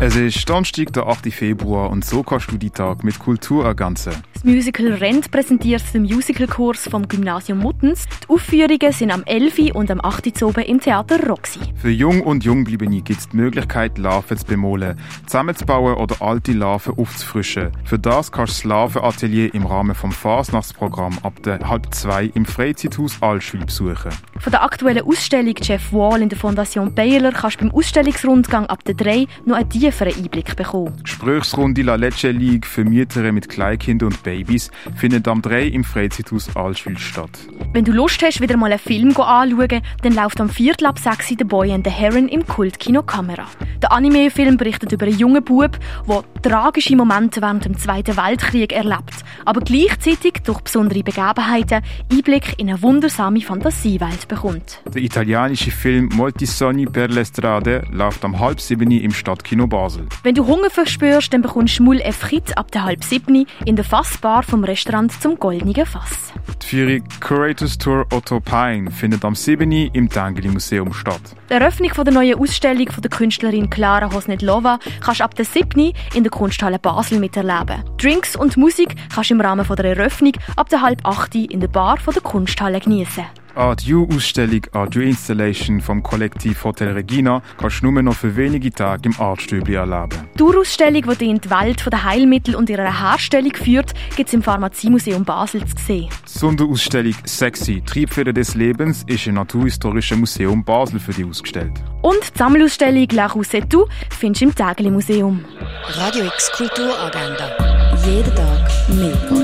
Es ist Donnerstag, der 8. Februar und so kannst du die Tag mit Kultur ergänzen. Das Musical Rent präsentiert den Musicalkurs vom Gymnasium Muttens. Die Aufführungen sind am 11. und am 8. oben im Theater Roxy. Für Jung und Jungbliebene gibt es die Möglichkeit, Larven zu bemalen, zusammenzubauen oder alte Larven aufzufrischen. Für das kannst du das Larvenatelier im Rahmen vom Fasnachtsprogramm ab der halb zwei im Freizeithaus Allschwil besuchen. Von der aktuellen Ausstellung Jeff Wall in der Fondation Baylor kannst du beim Ausstellungsrundgang ab der 3 noch einen tieferen Einblick bekommen. Die Gesprächsrunde La Leche League für Mütter mit Kleinkindern und Babys findet am 3 im Freizeithaus Allschwil statt. Wenn du Lust hast, wieder mal einen Film anzuschauen, dann läuft am Viertel ab 6 The Boy and the Heron im Kultkino Kamera. Der Anime-Film berichtet über einen jungen Bub, der tragische Momente während dem Zweiten Weltkrieg erlebt, aber gleichzeitig durch besondere Begebenheiten Einblick in eine wundersame Fantasiewelt bekommt. Der italienische Film Moltisogni per le strade läuft am halb sieben im Stadtkino Basel. Wenn du Hunger verspürst, dann bekommst du Schmull Frites ab der halb sieben in der Fassbar vom Restaurant zum Goldenen Fass. Die Führung Curators Tour Otto Pine findet am 7. im Tangeli Museum statt. Die Eröffnung der neuen Ausstellung von der Künstlerin Klara Hosnetlova kannst du ab der 7. in der Kunsthalle Basel miterleben. Drinks und Musik kannst du im Rahmen der Eröffnung ab der halb 8. in der Bar von der Kunsthalle genießen. Art U-Ausstellung Art U-Installation vom Kollektiv Hotel Regina kannst du nur noch für wenige Tage im Artstübli erleben. Die Ausstellung, die dich in die Welt der Heilmittel und ihrer Herstellung führt, gibt es im Pharmaziemuseum Basel zu sehen. Die Sonderausstellung Sexy, Triebfeder des Lebens, ist im Naturhistorischen Museum Basel für dich ausgestellt. Und die Sammelausstellung La Roussetou findest du im Tägeli Museum. Radio X Kulturagenda. Jeden Tag mehr.